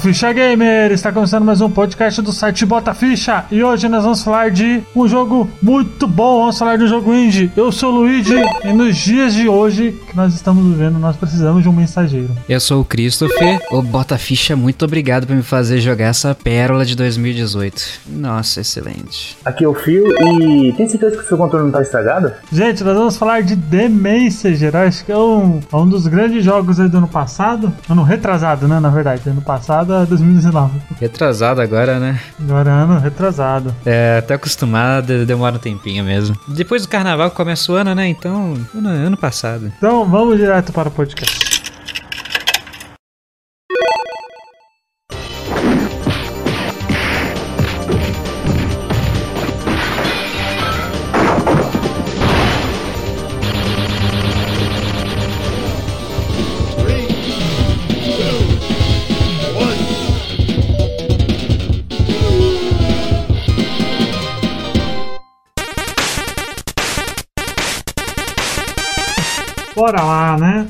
Ficha Gamer! Está começando mais um podcast do site Bota Ficha e hoje nós vamos falar de um jogo muito bom. Vamos falar de um jogo indie. Eu sou o Luigi e nos dias de hoje que nós estamos vivendo, nós precisamos de um mensageiro. Eu sou o Christopher. Ô Bota Ficha, muito obrigado por me fazer jogar essa pérola de 2018. Nossa, excelente. Aqui é o Fio e tem certeza que o seu controle não tá estragado? Gente, nós vamos falar de The Messenger. Acho que é um, é um dos grandes jogos aí do ano passado. Ano retrasado, né? Na verdade, ano passado é 2019. Retrasado agora, né? Agora é ano retrasado. É, até acostumado, demora um tempinho mesmo. Depois do carnaval começa o ano, né? Então, ano, ano passado. Então vamos direto para o podcast.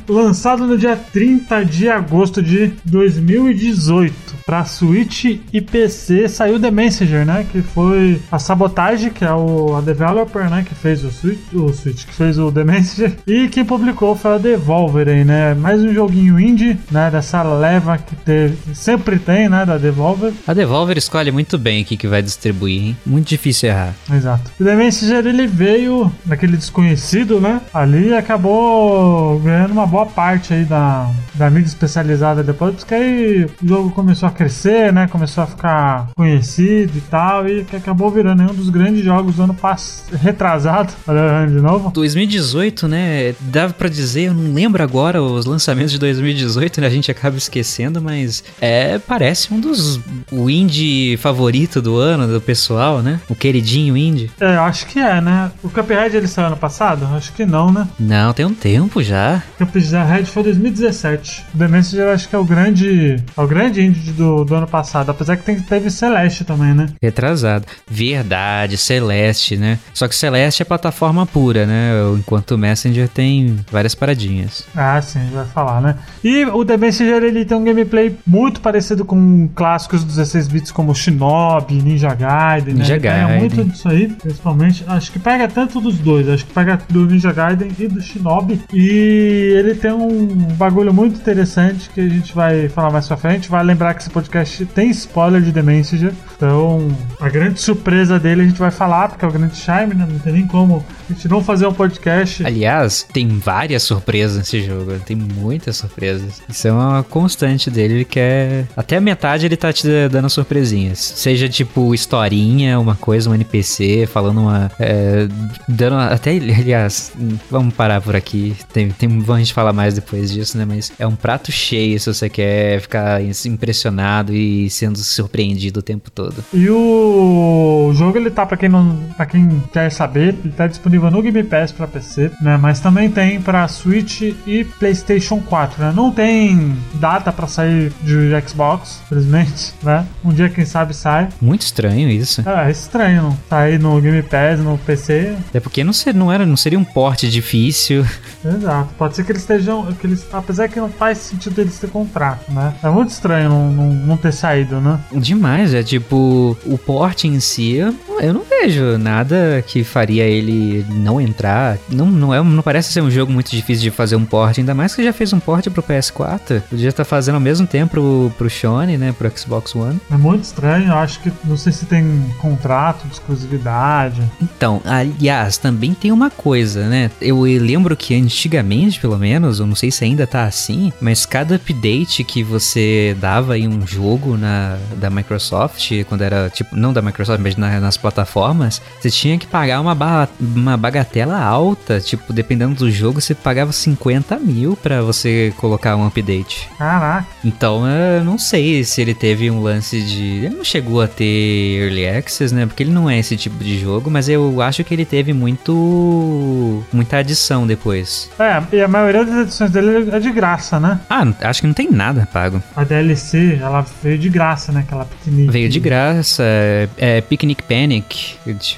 Lançado no dia 30 de agosto de 2018 para Switch e PC saiu The Messenger, né? Que foi a Sabotage, que é o, a developer, né? Que fez o Switch, o Switch, que fez o The Messenger. E quem publicou foi a Devolver aí, né? Mais um joguinho indie, né? Dessa leva que teve, que sempre tem, né? Da Devolver. A Devolver escolhe muito bem o que, que vai distribuir, hein? Muito difícil errar. Exato. O The Messenger ele veio daquele desconhecido, né? Ali e acabou ganhando uma boa parte aí da, da mídia especializada depois, porque aí o jogo começou a crescer, né? Começou a ficar conhecido e tal, e que acabou virando um dos grandes jogos do ano passado, retrasado, de novo. 2018, né? Dava pra dizer, eu não lembro agora os lançamentos de 2018, né? A gente acaba esquecendo, mas é, parece um dos o indie favorito do ano do pessoal, né? O queridinho indie. É, acho que é, né? O Cuphead ele saiu ano passado? Acho que não, né? Não, tem um tempo já. Cuphead foi 2017. O The Messenger acho que é o grande, é o grande indie do, do ano passado, apesar que tem, teve Celeste também, né? Retrasado. Verdade, Celeste, né? Só que Celeste é plataforma pura, né? Enquanto o Messenger tem várias paradinhas. Ah, sim, vai falar, né? E o The Messenger ele tem um gameplay muito parecido com clássicos dos 16 bits como Shinobi, Ninja Gaiden, Ninja né? Ele pega Gaiden. muito disso aí, principalmente. Acho que pega tanto dos dois, acho que pega do Ninja Gaiden e do Shinobi. E ele tem um bagulho muito interessante que a gente vai falar mais pra frente. Vai lembrar que esse podcast tem spoiler de The Messenger. Então, a grande surpresa dele a gente vai falar, porque é o grande charme, né? Não tem nem como a gente não fazer um podcast. Aliás, tem várias surpresas nesse jogo. Tem muitas surpresas. Isso é uma constante dele. Ele quer. Até a metade ele tá te dando surpresinhas. Seja tipo historinha, uma coisa, um NPC, falando uma. é, dando. Até. Aliás, vamos parar por aqui. Tem, tem, vamos a gente falar mais depois disso, né? Mas é um prato cheio se você quer ficar impressionado e sendo surpreendido o tempo todo. E o jogo ele tá para quem não, para quem quer saber, ele tá disponível no Game Pass para PC, né? Mas também tem para Switch e PlayStation 4, né? Não tem data para sair de Xbox, infelizmente, né? Um dia quem sabe sai. Muito estranho isso. É, é estranho sair no Game Pass, no PC. É porque não, ser, não, era, não seria um porte difícil. Exato. Pode ser que eles estejam, que eles, apesar que não faz sentido eles ter contrato, né? É muito estranho não, não, não ter saído, né? Demais, é tipo, o porte em si, eu não vejo nada que faria ele não entrar. Não, não, é, não parece ser um jogo muito difícil de fazer um porte, ainda mais que já fez um porte pro PS4. Podia estar fazendo ao mesmo tempo pro, pro Sony, né, pro Xbox One. É muito estranho, eu acho que não sei se tem contrato de exclusividade. Então, aliás, também tem uma coisa, né? Eu lembro que antigamente, pelo menos, eu não sei se ainda tá assim, mas cada update que você dava em um jogo na da Microsoft, quando era tipo, não da Microsoft, mas na- nas plataformas, você tinha que pagar uma, ba- uma bagatela alta, tipo, dependendo do jogo, você pagava 50 mil pra você colocar um update. Caraca. Então, eu não sei se ele teve um lance de. Ele não chegou a ter Early Access, né? Porque ele não é esse tipo de jogo, mas eu acho que ele teve muito. muita adição depois. É, e a maioria das edições dele é de graça, né? Ah, acho que não tem nada pago. A DLC, ela veio de graça, né? Aquela pequenininha. Veio de graça, é, é Picnic Panic,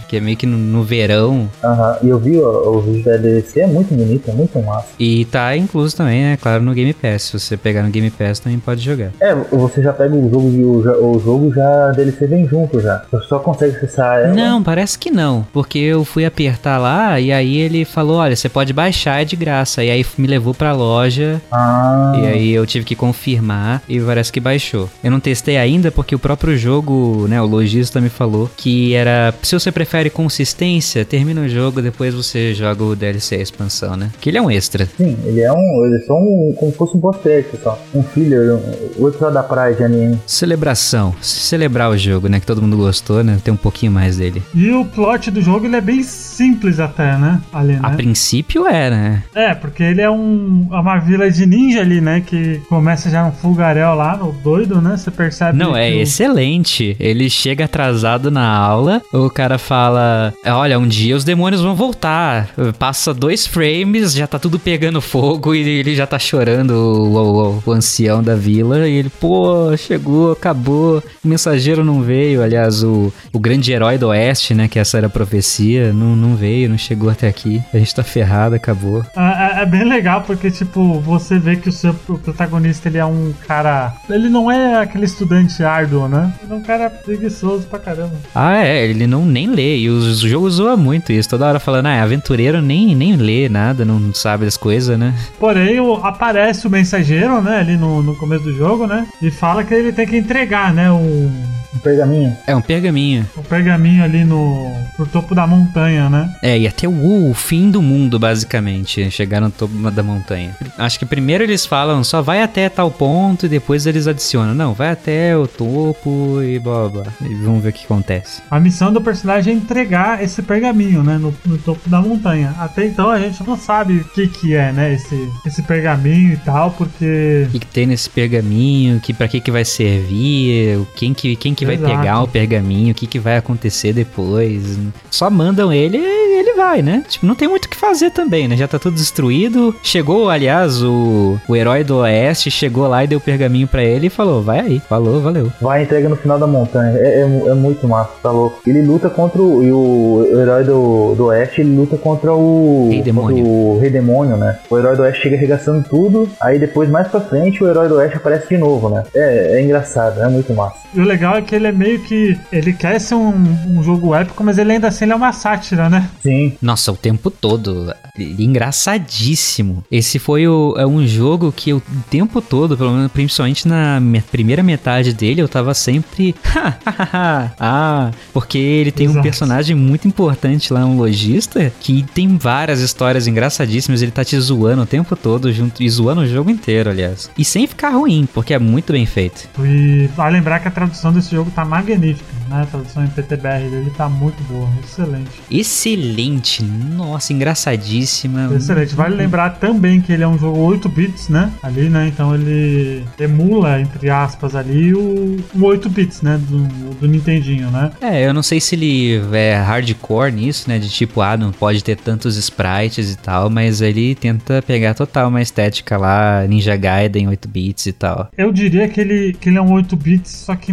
que é meio que no, no verão. Aham, e eu vi o, o vídeo da DLC, é muito bonito, é muito massa. E tá incluso também, né? Claro, no Game Pass. Se você pegar no Game Pass, também pode jogar. É, você já pega o jogo e o, o jogo já a DLC vem junto já. Você só consegue acessar ela. Não, parece que não. Porque eu fui apertar lá e aí ele falou: olha, você pode baixar, é de graça. E aí me levou pra loja Ah, E aí eu tive que confirmar e parece que baixou. Eu não testei ainda porque o próprio jogo, né, o lojista me falou que era, se você prefere consistência, termina o jogo, depois você joga o DLC, a expansão, né? Que ele é um extra. sim, ele é um. Ele é só um. como se fosse um boss-track só. Um filler, um, o episódio da praia de anime. Celebração. Celebrar o jogo, né? Que todo mundo gostou, né? Tem um pouquinho mais dele. E o plot do jogo ele é bem simples até, né? Ali, né? A princípio é, né? É, porque ele é um é uma vila de ninja ali, né? Que começa já no fulgarel lá, no doido, né? Você percebe. Não, é que o- excelente. Ele chega atrasado na aula, o cara fala: Olha, um dia os demônios vão voltar. Passa dois frames, já tá tudo pegando fogo e ele já tá chorando, o, o- o ancião da vila. E ele, pô, chegou, acabou. O mensageiro não veio. Aliás, o, o grande herói do oeste, né? Que essa era a profecia, não, não veio, não chegou até aqui. A gente tá ferrado, acabou. É, é- é bem legal porque, tipo, você vê que o seu o protagonista ele é um cara. Ele não é aquele estudante árduo, né? Ele é um cara preguiçoso pra caramba. Ah, é, ele não nem lê. E os jogos zoam muito isso. Toda hora falando, ah, é aventureiro nem, nem lê nada, não sabe das coisas, né? Porém, aparece o mensageiro, né? Ali no, no começo do jogo, né? E fala que ele tem que entregar, né? O, Um pergaminho. É um pergaminho. o pergaminho ali no, no topo da montanha, né? É, e até o, o fim do mundo, basicamente. Chegar no topo da montanha. Acho que primeiro eles falam só vai até tal ponto e depois eles adicionam. Não, vai até o topo e blá blá. E vamos ver o que acontece. A missão do personagem é entregar esse pergaminho, né? No, no topo da montanha. Até então a gente não sabe o que que é, né? Esse, esse pergaminho e tal, porque... O que, que tem nesse pergaminho? Que, pra que, que vai servir? o- Quem que, quem que vai Exato. pegar o pergaminho? O que, que vai acontecer depois? Só mandam ele e ele vai, né? Tipo, não tem muito o que fazer também, né? Já tá tudo destruído. Chegou, aliás, o, o herói do Oeste chegou lá e deu o pergaminho pra ele e falou: vai aí. Falou, valeu. Vai e entrega no final da montanha. É, é, é muito massa, tá louco. Ele luta contra o. E o, o herói do, do Oeste, ele luta contra o. Rei Demônio. o Rei Demônio, né? O herói do Oeste chega arregaçando tudo. Aí depois, mais pra frente, o herói do Oeste aparece de novo, né? É, é engraçado, é muito massa. E o legal é que ele é meio que... Ele quer ser um, um jogo épico, mas ele ainda assim ele é uma sátira, né? Sim. Nossa, o tempo todo. Ele é Engraçadíssimo. Esse foi o, é um jogo que eu, o tempo todo, pelo menos principalmente na me- primeira metade dele, eu tava sempre. ah, porque ele tem um Exato. personagem muito importante lá, um lojista, que tem várias histórias engraçadíssimas. Ele tá te zoando o tempo todo, junto, e zoando o jogo inteiro, aliás. E sem ficar ruim, porque é muito bem feito. E vale lembrar que a tradução desse jogo tá magnífica, né? A tradução em PTBR dele tá muito boa, excelente. Excelente, nossa, engraçadíssima. Excelente. Vale lembrar também que ele é um jogo 8 bits, né? Ali, né? Então ele emula, entre aspas, ali o, o 8 bits, né? Do, do Nintendinho, né? É, eu não sei se ele é hardcore nisso, né? De tipo, ah, não pode ter tantos sprites e tal, mas ele tenta pegar total uma estética lá, Ninja Gaiden 8 bits e tal. Eu diria que ele, que ele é um 8 bits, só que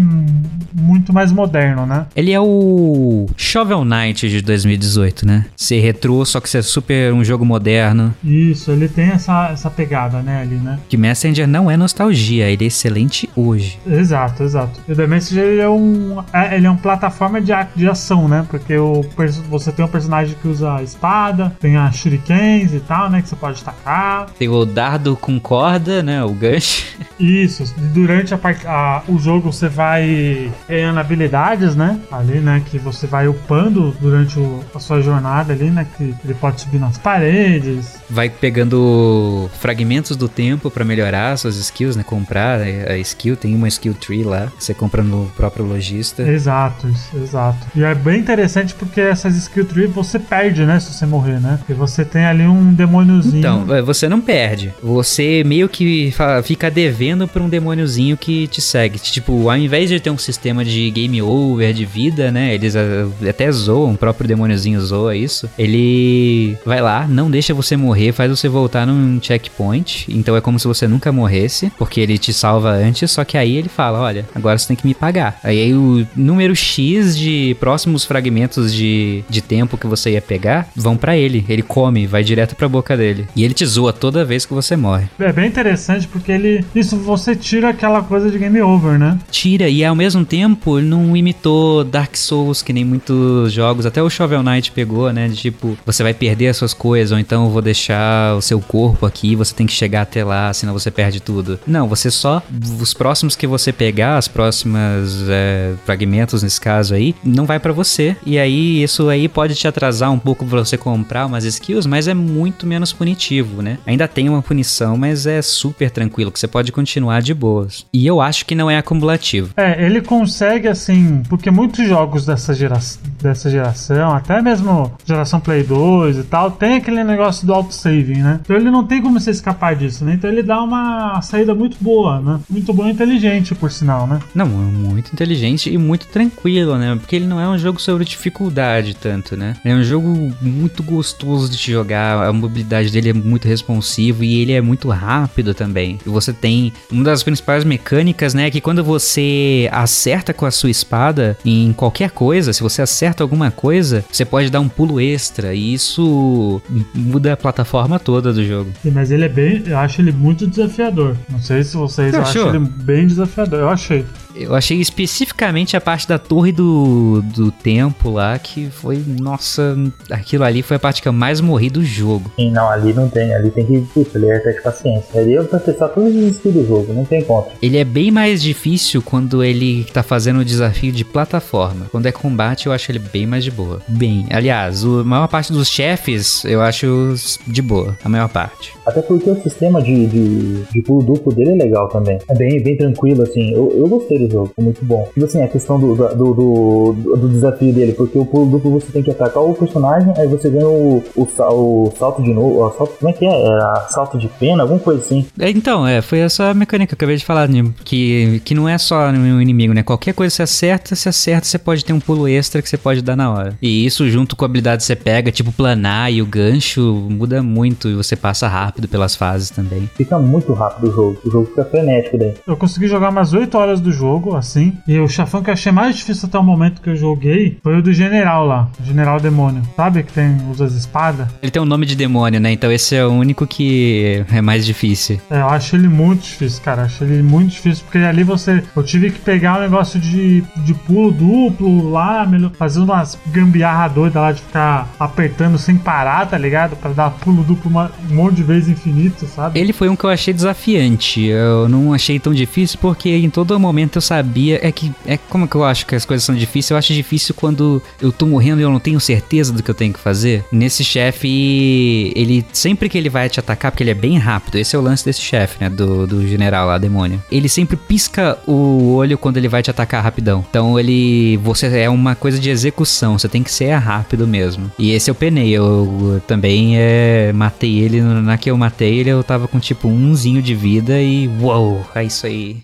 muito mais moderno, né? Ele é o Shovel Knight de 2018, né? Ser retrô, só que ser super um jogo moderno. Isso, ele tem essa, essa pegada, né? Ali, né? Que Messenger não é nostalgia, ele é excelente hoje. Exato, exato. E o The Messenger ele é um, é, ele é uma plataforma de, a- de ação, né? Porque o, você tem um personagem que usa a espada, tem as shurikens e tal, né? Que você pode tacar. Tem o dardo com corda, né? O gancho. Isso, durante a, a- o jogo você vai ganhando habilidades, né? Ali, né? Que você vai upando durante o- a sua jornada ali, né? Que ele pode subir nas paredes. Vai pegando fragmentos do tempo pra melhorar suas skills, né? Comprar a skill, tem uma skill tree lá, você compra no próprio lojista. Exato, isso, exato. E é bem interessante porque essas skill tree você perde, né? Se você morrer, né? Porque você tem ali um demôniozinho. Então, é, você não perde. Você meio que fica devendo pra um demôniozinho que te segue. Tipo, ao invés de ter um sistema de game over de vida, né? Eles uh, até zoam, o próprio demôniozinho zoa isso. Ele vai lá, não deixa você morrer, faz você voltar num checkpoint. Então é como se você nunca morresse, porque ele te salva antes. Só que aí ele fala: olha, agora você tem que me pagar. Aí, aí o número X de próximos fragmentos de, de tempo que você ia pegar vão para ele. Ele come, vai direto pra boca dele. E ele te zoa toda vez que você morre. É bem interessante porque ele. Isso você tira aquela coisa de game over, né? Tira, e ao mesmo tempo ele não imitou Dark Souls, que nem muitos jogos. Até o Shovel Knight pegou, né? De tipo, você vai perder as suas coisas, ou então eu vou deixar o seu corpo aqui, você tem que chegar até lá, senão você perde tudo. Não, você só. Os próximos que você pegar, as próximas é, fragmentos nesse caso aí, não vai para você. E aí, isso aí pode te atrasar um pouco pra você comprar umas skills, mas é muito menos punitivo, né? Ainda tem uma punição, mas é super tranquilo, que você pode continuar de boas. E eu acho que não é acumulativo. É, ele consegue assim, porque muitos jogos dessa, gera dessa geração, até mesmo geração Play 2 e tal, tem aquele negócio do autosaving, né? Então ele não tem como você escapar disso, né? Então ele dá uma saída muito boa, né? Muito boa e inteligente, por sinal, né? Não, muito inteligente e muito tranquilo, né? Porque ele não é um jogo sobre dificuldade tanto, né? É um jogo muito gostoso de jogar, a mobilidade dele é muito responsivo e ele é muito rápido também. E você tem uma das principais mecânicas, né, que quando você acerta com a sua espada em qualquer coisa, se você acerta alguma coisa, você pode dar um pulo extra e isso muda a plataforma toda do jogo. Sim, mas ele é bem, eu acho ele muito desafiador. Não sei se vocês acham ele bem desafiador. Eu achei. Eu achei especificamente a parte da torre do, do tempo lá, que foi, nossa, aquilo ali foi a parte que eu mais morri do jogo. Sim, não, ali não tem, ali tem que, putz, ali é de paciência. Ali eu pra testar todos os skills do jogo, não tem contra. Ele é bem mais difícil quando ele tá fazendo o desafio de plataforma. Quando é combate, eu acho ele bem mais de boa. Bem, aliás, a maior parte dos chefes eu acho de boa, a maior parte. Até porque o sistema de, de, de pulo duplo dele é legal também. É bem, bem tranquilo, assim. Eu, eu gostei do jogo, foi muito bom. Tipo assim, a questão do, do, do, do, desafio dele, porque o pulo duplo você tem que atacar o personagem, aí você ganha o, o, o salto de novo. O salto, como é que é? Era salto de pena, alguma coisa assim. É, então, é, foi essa mecânica que eu acabei de falar, né, que, que não é só um inimigo, né? Qualquer coisa você acerta, se acerta, você pode ter um pulo extra que você pode dar na hora. E isso, junto com a habilidade que você pega, tipo planar e o gancho, muda muito e você passa rápido pelas fases também. Fica muito rápido o jogo, o jogo fica frenético daí. Eu consegui jogar umas 8 horas do jogo, assim, e o chefão que eu achei mais difícil até o momento que eu joguei foi o do general lá, o general demônio. Sabe que tem, usa as espadas? Ele tem um nome de demônio, né? Então esse é o único que é mais difícil. É, eu acho ele muito difícil, cara. Eu acho ele muito difícil, porque ali você. Eu tive que pegar negócio de, de pulo duplo lá, fazendo umas gambiarra doida lá de ficar apertando sem parar, tá ligado? Pra dar pulo duplo uma, um monte de vezes infinito, sabe? Ele foi um que eu achei desafiante. Eu não achei tão difícil porque em todo momento eu sabia. É que. É como que eu acho que as coisas são difíceis? Eu acho difícil quando eu tô morrendo e eu não tenho certeza do que eu tenho que fazer. Nesse chefe, ele. Sempre que ele vai te atacar, porque ele é bem rápido. Esse é o lance desse chefe, né? Do, do general lá, demônio. Ele sempre pisca o olho quando ele vai te atacar rapidão. Então ele. Você é uma coisa de execução. Você tem que ser rápido mesmo. E esse eu penei. Eu, eu também é, matei ele na que eu matei ele, eu tava com tipo umzinho de vida e uou, é isso aí.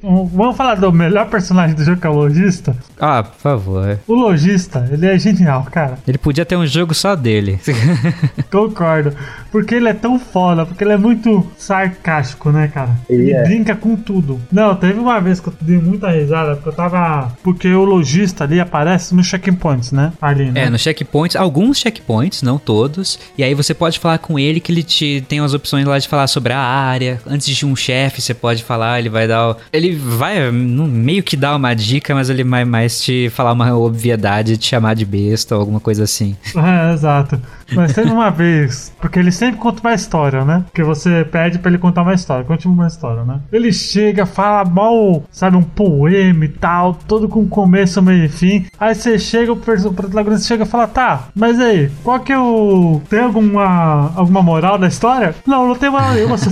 Vamos falar do melhor personagem do jogo, que é o Logista? Ah, por favor. O Logista, ele é genial, cara. Ele podia ter um jogo só dele. Concordo. Porque ele é tão foda, porque ele é muito sarcástico, né, cara? Ele, ele é. brinca com tudo. Não, teve uma vez que eu dei muita risada, porque eu tava. Porque o Logista ali aparece nos checkpoints, né? Ali, né? É, nos checkpoints, alguns checkpoints, não todos. E aí você pode falar com ele que ele te tem as opções lá de falar sobre a área. Antes de um chefe, você pode falar, ele vai dar. Ele ele vai meio que dar uma dica, mas ele vai mais te falar uma obviedade, te chamar de besta ou alguma coisa assim. É, exato. Mas teve uma vez, porque ele sempre conta uma história, né? Porque você pede pra ele contar uma história, conte uma história, né? Ele chega, fala mal, sabe, um poema e tal, todo com começo, meio e fim. Aí você chega, o protagonista chega e fala, tá, mas aí, qual que é o. Tem alguma, alguma moral da história? Não, não tem moral nenhuma, só,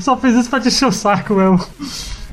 só fez isso pra te encher o saco mesmo.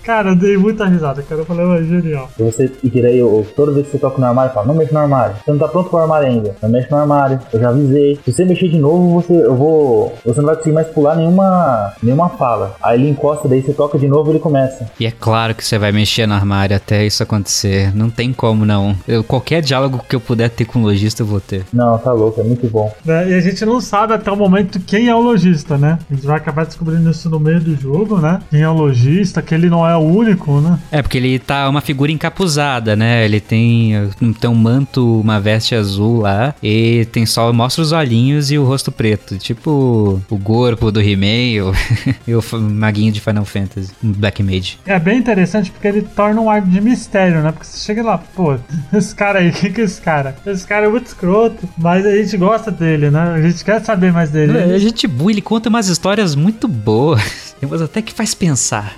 Cara, eu dei muita risada, cara. Eu falei, é genial. E você, e daí, eu, toda vez que você toca no armário, fala, não mexe no armário. Você não tá pronto pro armário ainda. Não mexe no armário. Eu já avisei. Se você mexer de novo, você, eu vou, você não vai conseguir mais pular nenhuma, nenhuma fala. Aí ele encosta, daí você toca de novo e ele começa. E é claro que você vai mexer no armário até isso acontecer. Não tem como não. Eu, qualquer diálogo que eu puder ter com o lojista, eu vou ter. Não, tá louco, é muito bom. Né? E a gente não sabe até o momento quem é o lojista, né? A gente vai acabar descobrindo isso no meio do jogo, né? Quem é o lojista, que ele não é o único, né? É, porque ele tá uma figura encapuzada, né? Ele tem, tem um manto, uma veste azul lá, e tem só, mostra os olhinhos e o rosto preto. Tipo o corpo do He-Man e o maguinho de Final Fantasy, Black Mage. É bem interessante porque ele torna um ar de mistério, né? Porque você chega lá, pô, esse cara aí, o que que é esse cara? Esse cara é muito escroto, mas a gente gosta dele, né? A gente quer saber mais dele. É, a gente boa, ele conta umas histórias muito boas. Umas até que faz pensar.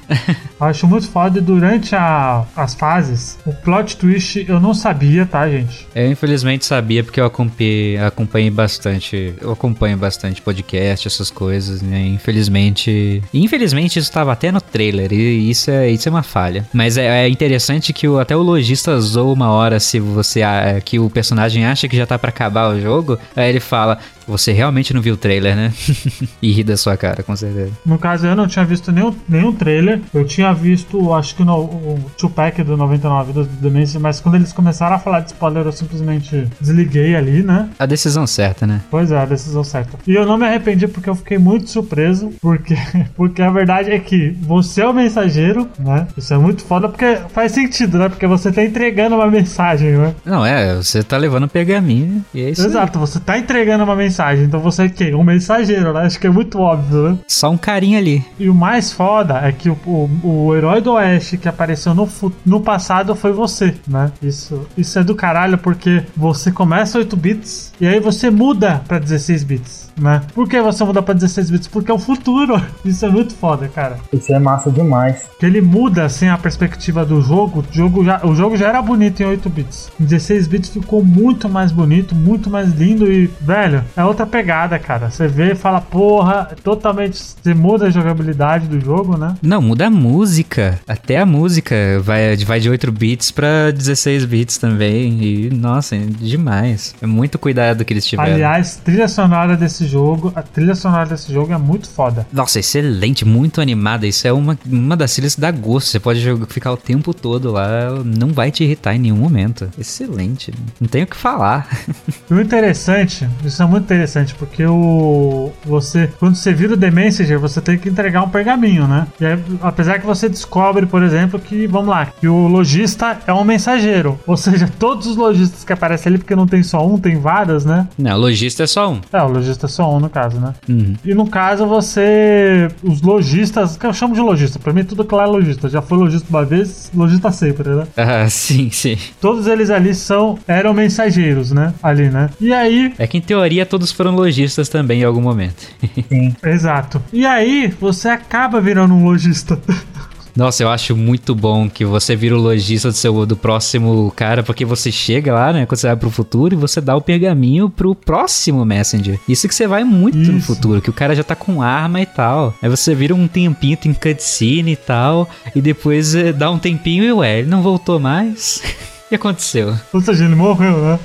Eu acho muito foda e durante a, as fases, o plot twist eu não sabia, tá, gente? Eu infelizmente sabia porque eu acompanhei, acompanhei bastante. Eu acompanho bastante podcast, essas coisas, né? Infelizmente. Infelizmente isso estava até no trailer, e isso é, isso é uma falha. Mas é, é interessante que o, até o lojista zoou uma hora se você. que o personagem acha que já tá para acabar o jogo. Aí ele fala: Você realmente não viu o trailer, né? e ri da sua cara, com certeza. No caso, eu não tinha visto nenhum, nenhum trailer. Eu tinha visto, acho que no, o Tupac do 99 do Dementia, mas quando eles começaram a falar de spoiler, eu simplesmente desliguei ali, né? A decisão certa, né? Pois é, a decisão certa. E eu não me arrependi porque eu fiquei muito surpreso, porque, porque a verdade é que você é o mensageiro, né? Isso é muito foda, porque faz sentido, né? Porque você tá entregando uma mensagem, né? Não, é, você tá levando um pergaminho e é isso Exato, aí. você tá entregando uma mensagem, então você é quem? Um mensageiro, né? Acho que é muito óbvio, né? Só um carinha ali. E o mais foda é que o, o, o herói do Oeste que apareceu no, no passado foi você, né? Isso, isso é do caralho porque você começa 8 bits e aí você muda pra 16 bits né? Por que você muda pra 16 bits? Porque é o futuro. Isso é muito foda, cara. Isso é massa demais. Que ele muda assim a perspectiva do jogo. O jogo já, o jogo já era bonito em 8 bits. Em 16 bits ficou muito mais bonito, muito mais lindo e, velho, é outra pegada, cara. Você vê e fala, porra, totalmente. Você muda a jogabilidade do jogo, né? Não, muda a música. Até a música vai, vai de 8 bits pra 16 bits também. E, nossa, é demais. É muito cuidado que eles tiveram. Aliás, trilha sonora desse jogo, a trilha sonora desse jogo é muito foda. Nossa, excelente, muito animada. Isso é uma, uma das trilhas que dá gosto. Você pode jogar, ficar o tempo todo lá, não vai te irritar em nenhum momento. Excelente, não tenho o que falar. E o interessante, isso é muito interessante, porque o você, quando você vira o The Messenger, você tem que entregar um pergaminho, né? E aí, apesar que você descobre, por exemplo, que, vamos lá, que o lojista é um mensageiro. Ou seja, todos os lojistas que aparecem ali, porque não tem só um, tem vários, né? Não, o lojista é só um. É, o lojista é só um, no caso, né? Uhum. E no caso, você. Os lojistas, que eu chamo de lojista, pra mim tudo que lá é lojista. Já foi lojista uma vez, lojista sempre, né? Ah, sim, sim. Todos eles ali são. eram mensageiros, né? Ali, né? E aí. É que em teoria todos foram lojistas também em algum momento. Sim. Exato. E aí, você acaba virando um lojista. Nossa, eu acho muito bom que você vira o lojista do, seu, do próximo cara, porque você chega lá, né? Quando você vai pro futuro e você dá o pergaminho pro próximo Messenger. Isso que você vai muito no Isso. futuro, que o cara já tá com arma e tal. Aí você vira um tempinho, tem cutscene e tal, e depois eh, dá um tempinho e ué, ele não voltou mais. O que aconteceu? Ou seja, ele morreu, né?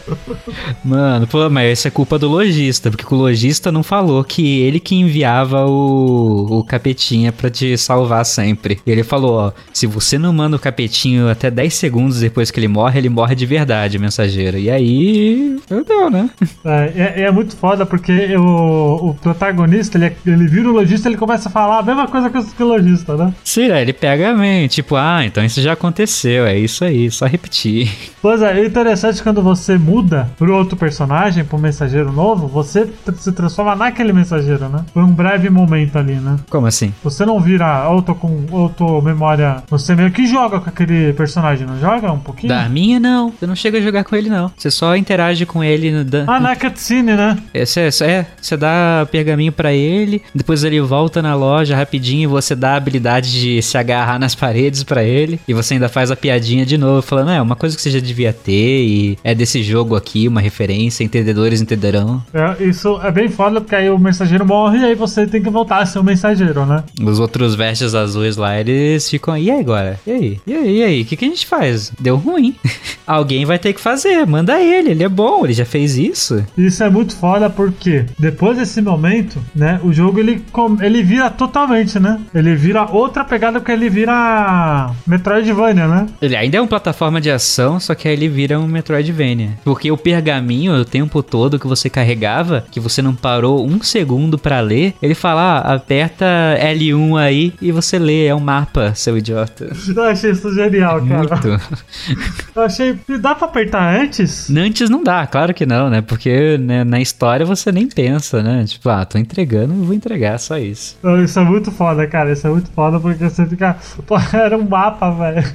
Mano, pô, mas isso é culpa do lojista, porque o lojista não falou que ele que enviava o, o capetinha pra te salvar sempre. E ele falou, ó, se você não manda o capetinho até 10 segundos depois que ele morre, ele morre de verdade, mensageiro. E aí, eu deu, né? É, é, é muito foda porque o, o protagonista, ele, é- ele vira o lojista ele começa a falar a mesma coisa que o, que o lojista, né? Sim, né? ele pega a mente, tipo, ah, então isso já aconteceu, é isso aí, só repetir. Pois é, é interessante quando você muda pro outro personagem, pro mensageiro novo, você se transforma naquele mensageiro, né? Por um breve momento ali, né? Como assim? Você não vira auto com auto memória. Você meio que joga com aquele personagem, não joga um pouquinho? Da minha, não. Você não chega a jogar com ele, não. Você só interage com ele no, da- Ah, na cutscene, né? É, Você, é, você dá pergaminho pra ele, depois ele volta na loja rapidinho e você dá a habilidade de se agarrar nas paredes pra ele, e você ainda faz a piadinha de novo, falando, é, uma coisa que você já devia ter e é desse jogo aqui, uma referência, entendedores entenderão. É, isso é bem foda, porque aí o mensageiro morre e aí você tem que voltar a ser o mensageiro, né? Os outros vestes azuis lá, eles ficam, e aí agora? E aí? E aí? E aí? O que, que a gente faz? Deu ruim. Alguém vai ter que fazer, manda ele, ele é bom, ele já fez isso. Isso é muito foda porque depois desse momento, né, o jogo ele, ele vira totalmente, né? Ele vira outra pegada porque ele vira Metroidvania, né? Ele ainda é uma plataforma de ação, só que aí ele vira um Metroidvania. Porque o pergaminho, o tempo todo que você carregava, que você não parou um segundo pra ler, ele fala, ah, aperta L1 aí e você lê, é um mapa, seu idiota. Eu achei isso genial, cara. Muito. Eu achei. Dá pra apertar antes? Antes não dá, claro que não, né? Porque né, na história você nem pensa, né? Tipo, ah, tô entregando, vou entregar, só isso. Isso é muito foda, cara. Isso é muito foda porque você fica. Pô, era um mapa, velho.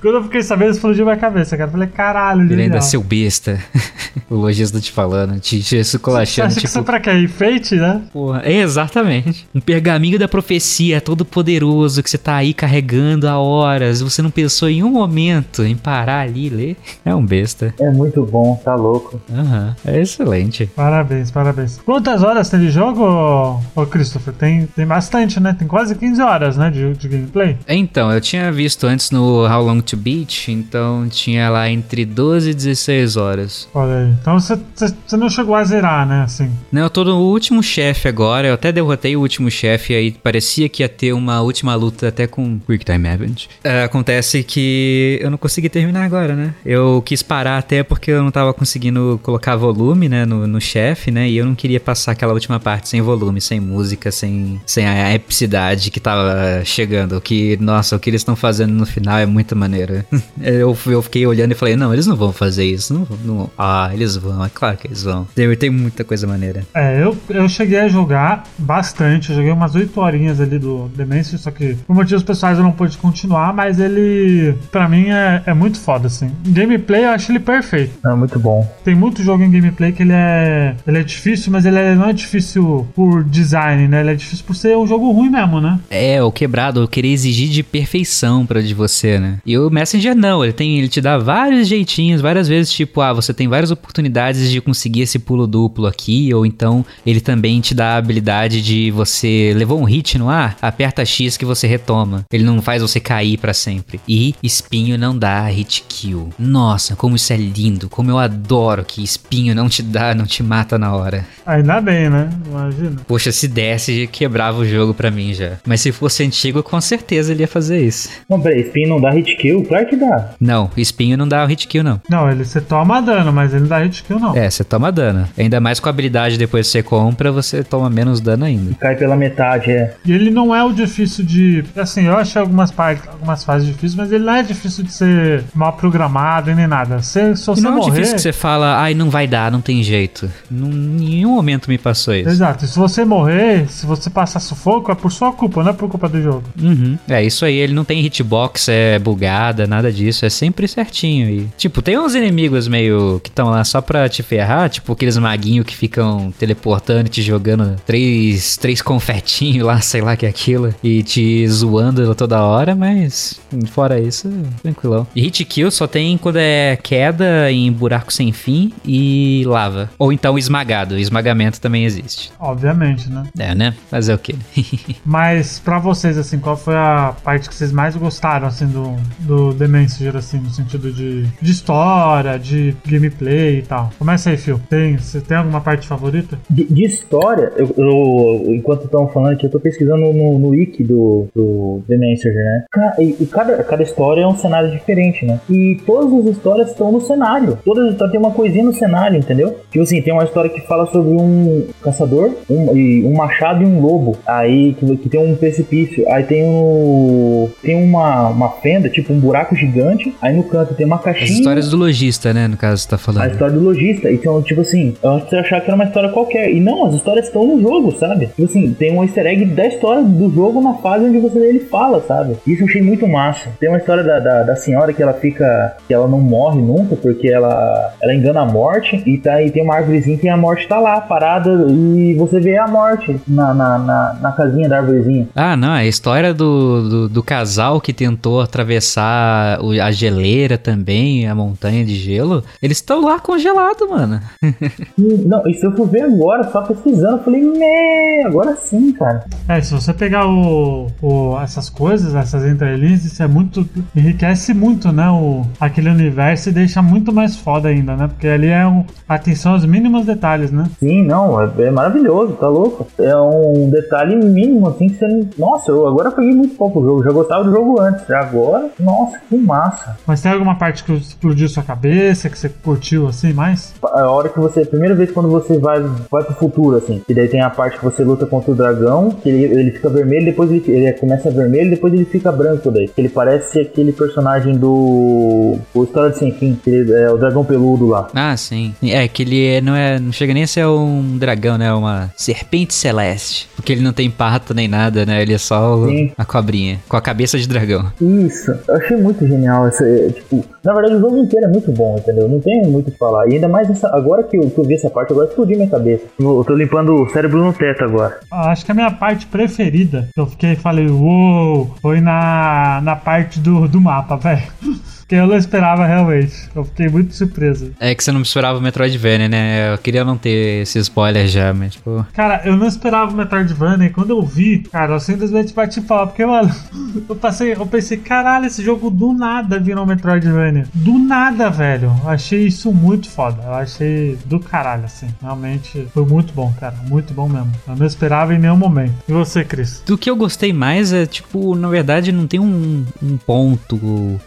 Quando eu fiquei sabendo, explodiu minha cabeça, cara. Eu falei, caralho, Ele ainda é seu besta. o lojista te falando, te, te Você esculachando, acha que tipo, isso é pra quê? Enfeite, né? Porra, é exatamente. Um pergaminho da profecia todo poderoso que você tá aí carregando há horas. Você não pensou em um momento em parar ali e ler. É um besta. É muito bom, tá louco. Aham. É excelente. Parabéns, parabéns. Quantas horas tem de jogo, ô Christopher? Tem, tem bastante, né? Tem quase 15 horas, né? De, de gameplay. Então, eu tinha visto antes no How Long to Beat, então tinha lá entre 12 e 16 horas. Olha aí. Então você não chegou a zerar, né? Assim. Não, eu tô no último chefe agora, eu até derrotei o último chefe, aí parecia que ia ter uma última luta até com Quick Time Event. É, acontece que eu não consegui terminar agora, né? Eu quis parar até porque eu não tava conseguindo colocar volume, né, no, no chefe, né? E eu não queria passar aquela última parte sem volume, sem música, sem, sem a epicidade que tava chegando. Que, nossa, o que eles estão fazendo no final é muito maneiro. eu, eu fiquei olhando e falei, não, eles não vão fazer isso. Não, não, ah, eles vão, é claro que eles vão. Tem, tem muita coisa maneira. É, eu, eu cheguei a jogar bastante. Eu joguei umas 8 horinhas ali do Dementia, só que por motivos pessoais eu não pude continuar, mas ele, pra mim, é, é muito foda, assim. Em gameplay eu acho ele perfeito. É muito bom. Tem muito jogo em gameplay que ele é, ele é difícil, mas ele é- não é difícil por design, né? Ele é difícil por ser um jogo ruim mesmo, né? É, o quebrado, eu queria exigir de perfeição pra de você, né? E o Messenger não, ele tem, ele te dá vários jeitinhos, várias vezes, tipo, ah, você tem várias oportunidades de conseguir esse pulo duplo aqui, ou então ele também te dá a habilidade de você levou um hit no ar, aperta X que você retoma. Ele não faz você cair pra sempre. E espinho não dá hit kill. Nossa, como isso é lindo, como eu adoro que espinho não te dá, não te mata na hora. Ainda bem, né? Imagina. Poxa, se desse, quebrava o jogo pra mim já. Mas se fosse antigo, com certeza ele ia fazer isso. Não, peraí, spin não dá hit kill? Claro que dá. Não, espinho não dá o hit kill, não. Não, ele você toma dano, mas ele não dá hit kill, não. É, você toma dano. Ainda mais com a habilidade depois que você compra, você toma menos dano ainda. Cai pela metade, é. E ele não é o difícil de. Assim, eu achei algumas partes, algumas fases difíceis, mas ele não é difícil de ser mal programado e nem nada. Se, se E você não é morrer. difícil que você fala, ai, não vai dar, não tem jeito. Num, nenhum momento me passou isso. Exato, e se você morrer, se você passar sufoco, é por sua culpa, não é por culpa do jogo. Uhum. É isso aí, ele não tem hitbox, é bugada, nada disso, é sempre certinho. E, tipo, tem uns inimigos meio que estão lá só pra te ferrar, tipo aqueles maguinhos que ficam teleportando e te jogando três, três confetinhos lá, sei lá que é aquilo, e te zoando toda hora, mas fora isso, tranquilão. E hit kill só tem quando é queda em buraco sem fim e lava. Ou então esmagado, esmagamento também existe. Obviamente, né? É, né? Fazer o quê? Mas pra vocês, assim, qual foi a parte que vocês mais gostaram, assim, do, do The Messenger, assim, no sentido de, de história, de gameplay e tal? Começa aí, Phil. Tem, você tem alguma parte favorita? De, de história, eu, eu- enquanto estão falando aqui, eu tô pesquisando no, no wiki do, do The Messenger, né? E, e cada, cada história é um cenário diferente, né? E todas as histórias estão no cenário. Todas as histórias tem uma coisinha no cenário, entendeu? Tipo assim, tem uma história que fala sobre um caçador, um, e um machado e um lobo. Aí que, que tem um precipício. Aí tem um. Tem uma, uma fenda, tipo um buraco gigante. Aí no canto tem uma As caixinha. histórias do lojista, né? No caso, você tá A falando. história do lojista. Então, tipo assim, eu acho que você achar que era uma história qualquer. E não, as histórias estão no jogo, sabe? Tipo assim, tem um easter egg da história do jogo na fase onde você ele fala, sabe? Isso eu achei muito massa. Tem uma história da, da, da senhora que ela fica. que ela não morre nunca, porque ela, ela engana a morte. E, tá, e tem uma árvorezinha que a morte tá lá, parada. E você vê a morte na, na, na, na casinha da árvorezinha. Ah, não, é a história do, do, do casal que tentou atravessar a geleira também, a montanha de gelo, eles estão lá congelados, mano. Não, e se eu for ver agora, só pesquisando, eu falei, né, agora sim, cara. É, se você pegar o, o- essas coisas, essas entrelinhas, isso é muito. enriquece muito, né? O, aquele universo e deixa muito mais foda ainda, né? Porque ali é um, atenção aos mínimos detalhes, né? Sim, não, é, é maravilhoso, tá louco. É um detalhe mínimo, assim, que você. Nossa, eu agora peguei muito pouco o jogo, já gostava do jogo antes, agora, nossa, que massa. Mas tem alguma parte que explodiu sua cabeça, que você curtiu assim mais? A hora que você, a primeira vez quando você vai, vai pro futuro, assim, e daí tem a parte que você luta contra o dragão, que ele, ele fica vermelho, depois ele, ele começa vermelho, depois ele fica branco daí. Ele parece aquele personagem do... O História de Sem Fim, que ele, é o dragão peludo lá. Ah, sim. É que ele é- não é, não chega nem a ser um dragão, né? Uma serpente celeste, porque ele não tem pato nem nada, né? Ele é só o- a cobrinha com a cabeça de dragão. Isso, eu achei muito genial essa, tipo, na verdade o jogo inteiro é muito bom, entendeu? Não tem muito o que falar. E ainda mais essa, agora que eu, que eu vi essa parte, agora explodiu minha cabeça. Eu, tô limpando o cérebro no teto agora. Ah, Acho que a minha parte preferida, que eu fiquei e falei, uou, foi na, na parte do, do mapa, velho. Que eu não esperava realmente. Eu fiquei muito surpreso. É que você não esperava o Metroidvania, né? Eu queria não ter esse spoiler já, mas, tipo. Cara, eu não esperava o Metroidvania e quando eu vi, cara, eu simplesmente bati pau, porque, mano, eu passei, eu pensei, caralho, esse jogo do nada virou Metroidvania. Do nada, velho. Eu achei isso muito foda. Eu achei do caralho, assim. Realmente foi muito bom, cara. Muito bom mesmo. Eu não esperava em nenhum momento. E você, Cris? Do que eu gostei mais é, tipo, na verdade não tem um, um ponto,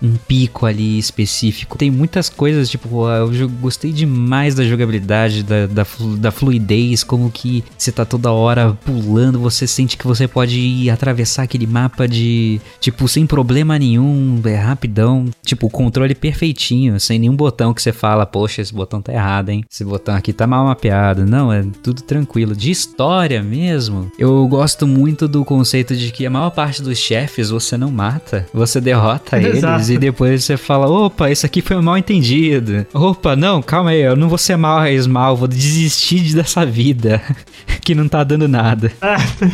um pico ali específico. Tem muitas coisas, tipo, ah, eu gostei demais da jogabilidade, da, da, da fluidez, como que você tá toda hora pulando, você sente que você pode ir atravessar aquele mapa de, tipo, sem problema nenhum, é rapidão. Tipo, o controle perfeitinho, sem nenhum botão que você fala, poxa, esse botão tá errado, hein? Esse botão aqui tá mal mapeado. Não, é tudo tranquilo. De história mesmo, eu gosto muito do conceito de que a maior parte dos chefes você não mata, você derrota eles Exato. e depois você fala, opa, isso aqui foi um mal entendido. Opa, não, calma aí, eu não vou ser mal raiz mal, vou desistir de- dessa vida que não tá dando nada. É, tem,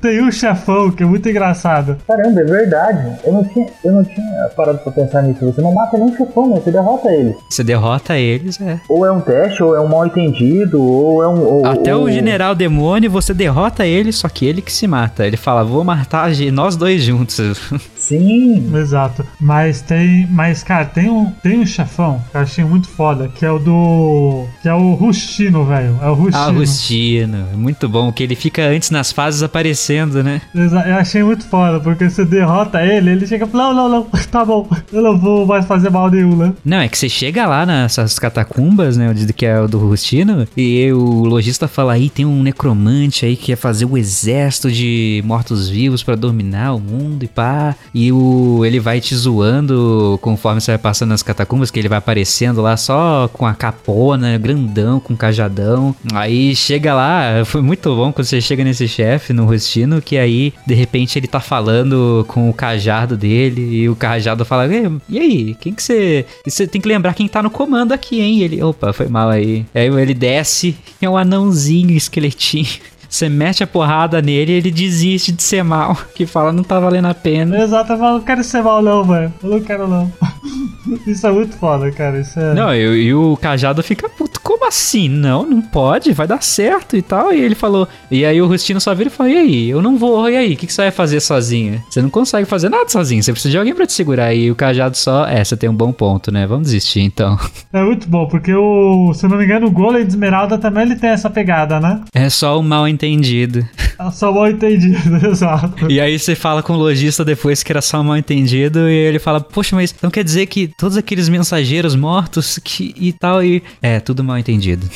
tem um chefão que é muito engraçado. Caramba, é verdade. Eu não tinha, eu não tinha parado pra pensar nisso. Você não mata nem o chefão, né? Você derrota ele. Você derrota eles, é. Ou é um teste, ou é um mal entendido, ou é um. ou- Até ou- o general demônio, você derrota ele, só que ele que se mata. Ele fala, vou matar nós dois juntos. Sim. Exato. Mas tem. Mas, cara, tem um, tem um chefão que eu achei muito foda, que é o do. Que é o Rustino, velho. É o Rustino. Ah, Agostino, muito bom, que ele fica antes nas fases aparecendo, né? Exa- Eu achei muito foda, porque você derrota ele, ele chega. Não, não, não, tá bom. Eu não vou mais fazer mal nenhum, né? Não, é que você chega lá nessas catacumbas, né, onde- que é o do Rustino, e o lojista fala aí, tem um necromante aí que quer fazer o exército de mortos-vivos pra dominar o mundo e pá. E o, ele vai te zoando conforme você vai passando nas catacumbas, que ele vai aparecendo lá só com a capona, grandão, com cajadão. Aí chega lá, foi muito bom quando você chega nesse chefe, no Rustino, que aí, de repente, ele tá falando com o cajado dele, e o cajado fala, "E- e aí, quem que você... Você tem que lembrar quem tá no comando aqui, hein? E ele, opa, foi mal aí. Aí ele desce, é um anãozinho, esqueletinho. Você mete a porrada nele e ele desiste de ser mal, que fala, não tá valendo a pena. Exato, eu falo, não quero ser mal, não, velho. Eu não quero, não. Isso é muito foda, cara. Isso é. Não, e, o Cajado fica puto, assim? Não, não pode, vai dar certo e tal. E ele falou, e aí o Rustino só vira e fala, e aí, eu não vou, e aí, o que, que você vai fazer sozinho? Você não consegue fazer nada sozinho, você precisa de alguém pra te segurar. E o Cajado só, é, você tem um bom ponto, né? Vamos desistir então. É muito bom, porque o. Se eu não me engano, o Golem de Esmeralda também ele tem essa pegada, né? É só um mal entendido. É só mal entendido, exato. E aí você fala com o lojista depois que era só mal entendido, e ele fala, poxa, mas então quer dizer que todos aqueles mensageiros mortos que, e tal, e. É, tudo mal entendido entendido.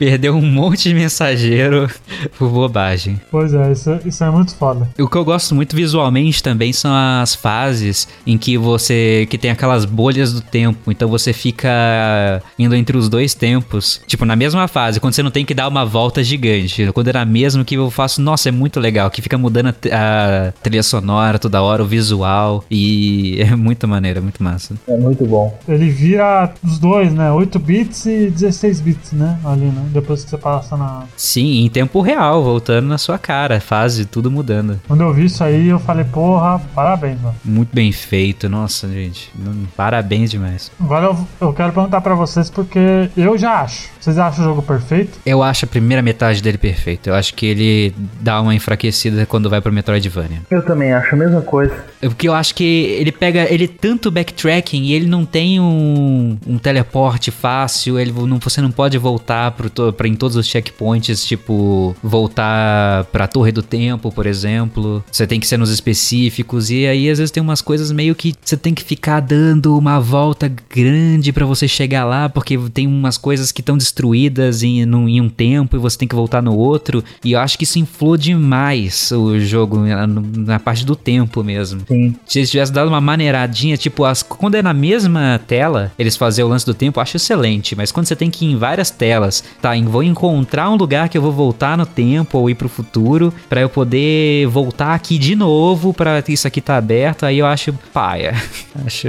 Perdeu um monte de mensageiro por bobagem. Pois é, isso, isso é muito foda. O que eu gosto muito visualmente também são as fases em que você que tem aquelas bolhas do tempo, então você fica indo entre os dois tempos, tipo na mesma fase, quando você não tem que dar uma volta gigante, quando era mesmo que eu faço, nossa, é muito legal, que fica mudando a, a trilha sonora toda hora, o visual e é muito maneiro, é muito massa. É muito bom. Ele vira os dois, né? 8 bits e 16 bits, né? Ali, né? Depois que você passa na. Sim, em tempo real, voltando na sua cara, fase, tudo mudando. Quando eu vi isso aí, eu falei, porra, parabéns, mano. Muito bem feito, nossa, gente. Parabéns demais. Agora eu, eu quero perguntar pra vocês porque eu já acho. Vocês acham o jogo perfeito? Eu acho a primeira metade dele perfeita. Eu acho que ele dá uma enfraquecida quando vai pro Metroidvania. Eu também acho a mesma coisa. Porque eu acho que ele pega. Ele tanto backtracking e ele não tem um, um teleporte fácil. Ele não, você não pode voltar pro, to- pra, em todos os checkpoints, tipo, voltar pra Torre do Tempo, por exemplo. Você tem que ser nos específicos. E aí, às vezes, tem umas coisas meio que você tem que ficar dando uma volta grande pra você chegar lá, porque tem umas coisas que estão destruídas em, num- em um tempo e você tem que voltar no outro. E eu acho que isso inflou demais o jogo na, na parte do tempo mesmo. Sim. Se eles tivessem dado uma maneiradinha, tipo, as, quando é na mesma tela, eles faziam o lance do tempo, eu acho excelente. Mas quando você tem que ir em várias telas, tá? Em- Vou encontrar um lugar que eu vou voltar no tempo ou ir pro futuro, pra eu poder voltar aqui de novo, pra isso aqui tá aberto, aí eu acho paia. acho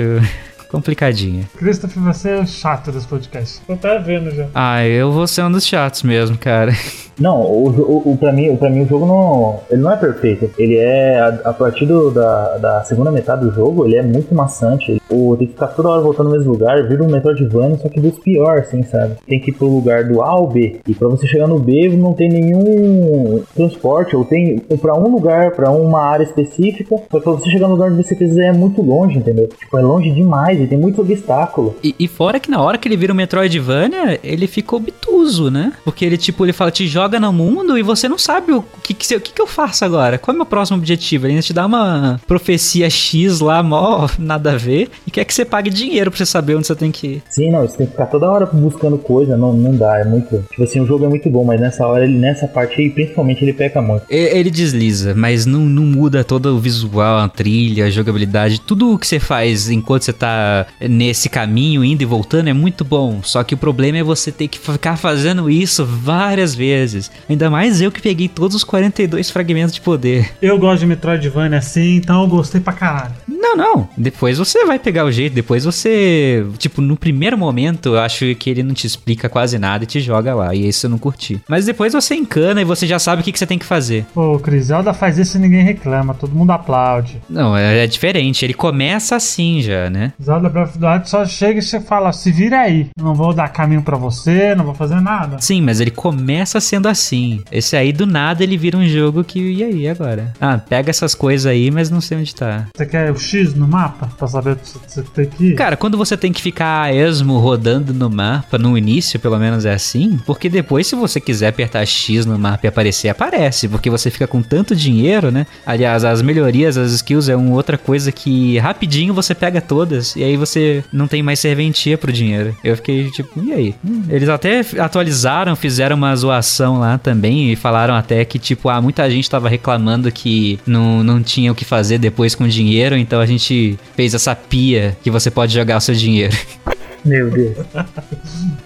complicadinho. Christopher, você é o chato desse podcast. Tô até vendo já. Ah, eu vou ser um dos chatos mesmo, cara. Não, o, o, o, pra, mim, pra mim o jogo não. Ele não é perfeito. Ele é. A, a partir do- da, da segunda metade do jogo, ele é muito maçante. O, tem que ficar toda hora voltando no mesmo lugar, vira um Metroidvania, só que dos pior, assim, sabe? Tem que ir pro lugar do A ao B. E pra você chegar no B, não tem nenhum transporte, ou tem pra um lugar, pra uma área específica. Só pra você chegar no lugar onde você quiser é muito longe, entendeu? Tipo, é longe demais e tem muito obstáculo. E, e fora que na hora que ele vira o Metroidvania, ele fica obtuso, né? Porque ele, tipo, ele fala, te joga no mundo e você não sabe o que, que, o que, que eu faço agora. Qual é o meu próximo objetivo? Ele ainda te dá uma profecia X lá, mó nada a ver, e quer que você pague dinheiro pra você saber onde você tem que ir. Sim, não, você tem que ficar toda hora buscando coisa, não, não dá, é muito. Tipo assim, o jogo é muito bom, mas nessa hora, ele, nessa parte aí, principalmente, ele peca muito. E- Ele desliza, mas não, não muda todo o visual, a trilha, a jogabilidade. Tudo o que você faz enquanto você tá nesse caminho, indo e voltando, é muito bom. Só que o problema é você ter que ficar fazendo isso várias vezes. Ainda mais eu que peguei todos os 42 fragmentos de poder. Eu gosto de Metroidvania assim, então eu gostei pra caralho. Não, não. Depois você vai pegar o jeito. Depois você. Tipo, no primeiro momento, eu acho que ele não te explica quase nada e te joga lá. E isso eu não curti. Mas depois você encana e você já sabe o que, que você tem que fazer. Pô, o Cris Zelda faz isso e ninguém reclama, todo mundo aplaude. Não, é, é diferente. Ele começa assim já, né? Zelda Breath of the Wild só chega e você fala, se vira aí. Não vou dar caminho pra você, não vou fazer nada. Sim, mas ele começa sendo assim. Esse aí do nada ele vira um jogo que. E aí agora? Ah, pega essas coisas aí, mas não sei onde tá. Você quer o X no mapa pra saber onde você tem que ir? Cara, quando você tem que ficar a esmo rodando no mapa, no início pelo menos é assim, porque depois se você quiser apertar X no mapa e aparecer, aparece, porque você fica com tanto dinheiro, né? Aliás, as melhorias, as skills é uma outra coisa que rapidinho você pega todas e aí você não tem mais serventia pro dinheiro. Eu fiquei tipo, e aí? Eles até atualizaram, fizeram uma zoação lá também e falaram até que tipo, ah, muita gente tava reclamando que não, não tinha o que fazer depois com dinheiro, então a gente fez essa pia que você pode jogar o seu dinheiro. Meu Deus.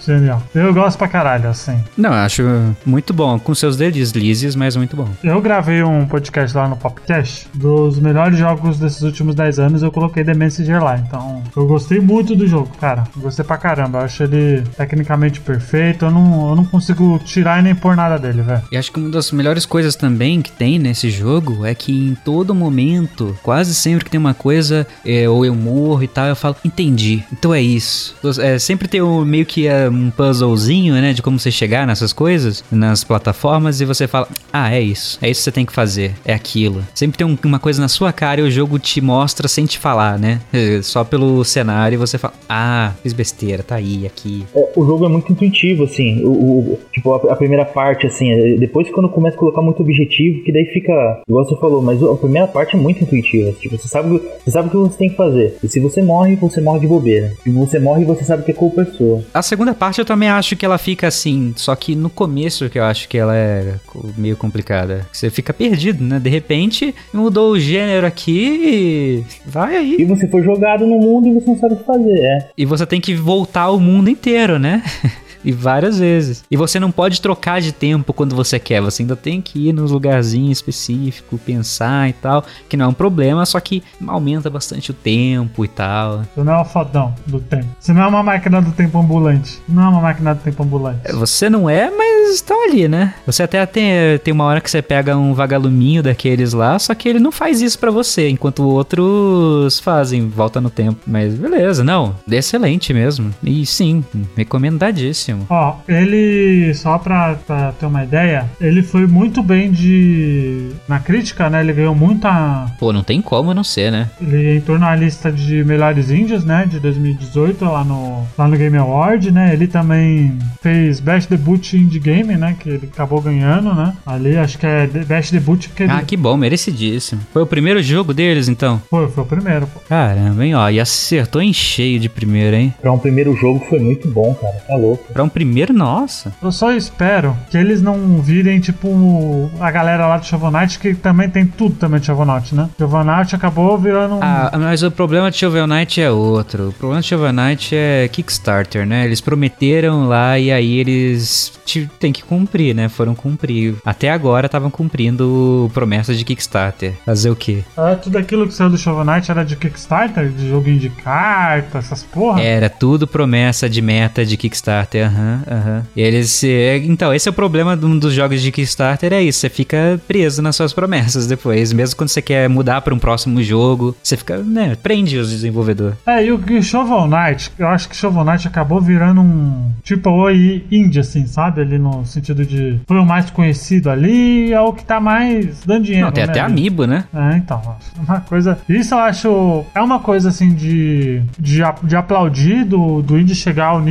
Genial. Eu gosto pra caralho, assim. Não, eu acho muito bom, com seus deslizes, mas muito bom. Eu gravei um podcast lá no Popcast dos melhores jogos desses últimos 10 anos. Eu coloquei The Messenger lá. Então, eu gostei muito do jogo, cara. Gostei pra caramba. Eu acho ele tecnicamente perfeito. Eu não, eu não consigo tirar e nem pôr nada dele, velho. E acho que uma das melhores coisas também que tem nesse jogo é que em todo momento, quase sempre que tem uma coisa, é, ou eu morro e tal, eu falo, entendi, então é isso. É, sempre tem um, meio que é, um puzzlezinho, né, de como você chegar nessas coisas, nas plataformas, e você fala, ah, é isso, é isso que você tem que fazer, é aquilo. Sempre tem um- uma coisa na sua cara e o jogo te mostra sem te falar, né, É, só pelo cenário você fala, ah, fiz besteira, tá aí, aqui. É, o jogo é muito intuitivo, assim. O, o- tipo, a, a primeira parte, assim, é, depois quando começa a colocar muito objetivo, que daí fica, igual você falou, mas a primeira parte é muito intuitiva. Tipo, você sabe, você sabe o que você tem que fazer. E se você morre, você morre de bobeira. Se você morre, você sabe que é culpa é sua. A segunda parte eu também acho que ela fica assim, só que no começo que eu acho que ela é meio complicada. Você fica perdido, né? De repente mudou o gênero aqui e vai aí. E você foi jogado no mundo e você não sabe o que fazer, é. E você tem que voltar ao mundo inteiro, né? E várias vezes. E você não pode trocar de tempo quando você quer. Você ainda tem que ir nos lugarzinhos específicos, pensar e tal. Que não é um problema, só que aumenta bastante o tempo e tal. Você não é o fodão do tempo. Você não é uma máquina do tempo ambulante. Não é uma máquina do tempo ambulante. É, Você não é, mas estão ali, né? Você até tem, tem uma hora que você pega um vagaluminho daqueles lá, só que ele não faz isso para você, enquanto outros fazem, volta no tempo. Mas beleza, não, excelente mesmo. E sim, recomendadíssimo. Ó, ele, só pra, pra ter uma ideia, ele foi muito bem de. Na crítica, né? Ele ganhou muita. Pô, não tem como não ser, né? Ele entrou na lista de melhores índios, né? De 2018, lá no, lá no Game Award, né? Ele também fez Best Debut Indie Game, né? Que ele acabou ganhando, né? Ali acho que é Best Debut que ele... Ah, que bom, merecidíssimo. Foi o primeiro jogo deles, então? Foi, foi o primeiro, pô. Caramba, hein, ó. E acertou em cheio de primeiro, hein? Pra um primeiro jogo foi muito bom, cara. Tá louco. Pra um primeiro, nossa. Eu só espero que eles não virem, tipo, a galera lá do Knight, que também tem tudo também de Knight, né? Knight acabou virando um... Ah, mas o problema de Knight é outro. O problema de Knight é Kickstarter, né? Eles prometeram lá e aí eles têm que cumprir, né? Foram cumprir. Até agora estavam cumprindo promessas de Kickstarter. Fazer o quê? Ah, tudo aquilo que saiu do Knight era de Kickstarter? De joguinho de carta, essas porra? Era tudo promessa de meta de Kickstarter, aham, uhum, aham. Uhum. E eles... Então, esse é o problema de um dos jogos de Kickstarter, é isso. Você fica preso nas suas promessas depois. Mesmo quando você quer mudar para um próximo jogo, você fica, né, prende os desenvolvedores. É, e o Shovel Knight, eu acho que Shovel Knight acabou virando um tipo oi indie, assim, sabe? Ali no sentido de foi o mais conhecido ali, é o que tá mais dando dinheiro. Não, tem né? até Amiibo, né? É, então, uma coisa. Isso eu acho. É uma coisa assim de. de, de aplaudir do, do indie chegar ao,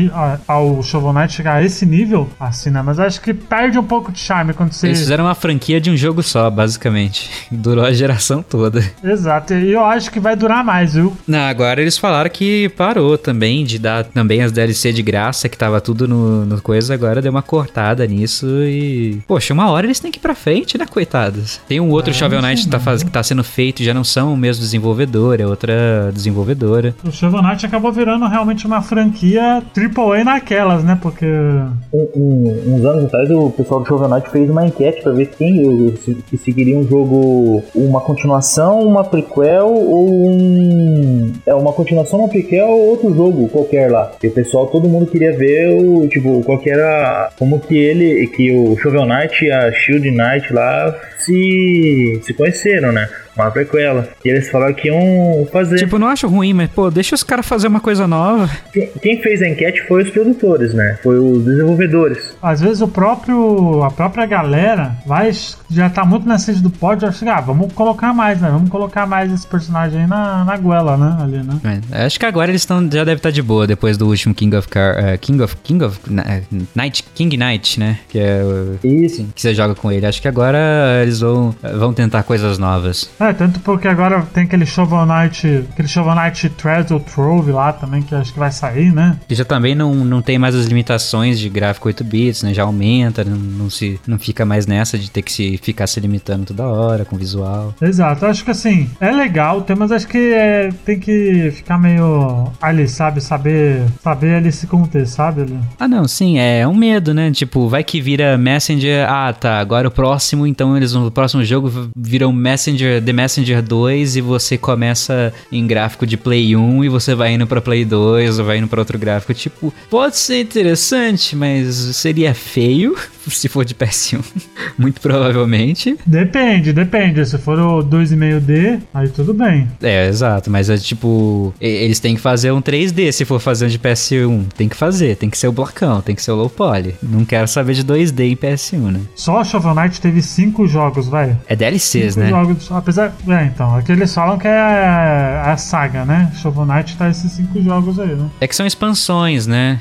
ao Shovel Knight chegar a esse nível, assim, né? Mas acho que perde um pouco de charme quando você. Eles fizeram uma franquia de um jogo só, basicamente. Durou a geração toda. Exato, e eu acho que vai durar mais, viu? Não, agora eles falaram que parou também de dar também as DLC de graça, que tava tudo no, no coisa, agora deu uma cortada nisso e. Poxa, uma hora eles têm que ir pra frente, né, coitados? Tem um outro é, Shovel Knight que tá, faz, que tá sendo feito, já não são o mesmo desenvolvedor, é outra desenvolvedora. O Shovel Knight acabou virando realmente uma franquia AAA naquelas, né? Porque. Um, um, uns anos atrás, o pessoal do Shovel Knight fez uma enquete pra ver quem que seguiria um jogo, uma continuação, uma prequel ou um. É, uma continuação, uma prequel ou outro jogo qualquer lá. E o pessoal, todo mundo queria ver o, tipo, qual que era. Como que ele, que o Shovel Knight e a Shield Knight lá se, se conheceram, né? Uma prequela. E eles falaram que iam fazer. Tipo, não acho ruim, mas, pô, deixa os caras fazer uma coisa nova. Quem fez a enquete foi os produtores, né? Foi os desenvolvedores. Às vezes o próprio. a própria galera vai. já tá muito na sede do pódio, acho que, ah, vamos colocar mais, né? Vamos colocar mais esse personagem aí na, na goela, né? Ali, né? É, acho que agora eles estão. Já deve estar tá de boa depois do último King of Car. Uh, King of. King of. Uh, Night. King Knight, né? Que é o. Isso. Que você joga com ele. Acho que agora eles vão, vão tentar coisas novas. É, tanto porque agora tem aquele Shovel Knight, aquele Shovel Knight Treasure Trove lá também, que acho que vai sair, né? E já também não, não tem mais as limitações de gráfico 8 bits, né? Já aumenta, não, não, se, não fica mais nessa de ter que se ficar se limitando toda hora com visual. Exato, acho que assim, é legal, mas acho que é, tem que ficar meio ali, sabe? Saber, saber ali se conter, sabe? Ali. Ah, não, sim, é um medo, né? Tipo, vai que vira Messenger, ah, tá, agora o próximo, então eles no próximo jogo viram Messenger, The Messenger Messenger 2 e você começa em gráfico de Play 1 e você vai indo para Play 2 ou vai indo para outro gráfico. Tipo, pode ser interessante, mas seria feio se for de PS1. Muito provavelmente. Depende, depende. Se for o 2,5D, aí tudo bem. É, exato. Mas é tipo, eles têm que fazer um 3D se for fazer um de PS1. Tem que fazer, tem que ser o blocão, tem que ser o low poly. Não quero saber de 2D em PS1, né? Só a Shovel Knight teve 5 jogos, vai. É DLCs, cinco né? Jogos, apesar. É, então. Aqui eles falam que é a, a saga, né? Shovel Knight tá esses 5 jogos aí, né? É que são expansões, né?